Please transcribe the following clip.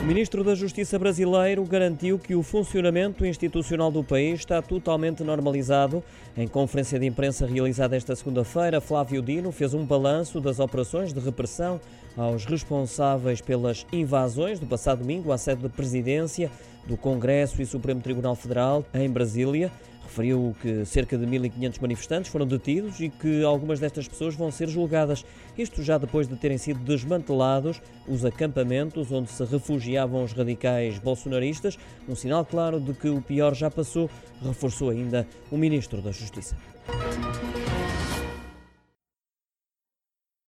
O ministro da Justiça brasileiro garantiu que o funcionamento institucional do país está totalmente normalizado. Em conferência de imprensa realizada esta segunda-feira, Flávio Dino fez um balanço das operações de repressão aos responsáveis pelas invasões do passado domingo à sede da presidência do Congresso e Supremo Tribunal Federal em Brasília. Referiu que cerca de 1.500 manifestantes foram detidos e que algumas destas pessoas vão ser julgadas. Isto já depois de terem sido desmantelados os acampamentos onde se refugiavam os radicais bolsonaristas. Um sinal claro de que o pior já passou, reforçou ainda o Ministro da Justiça.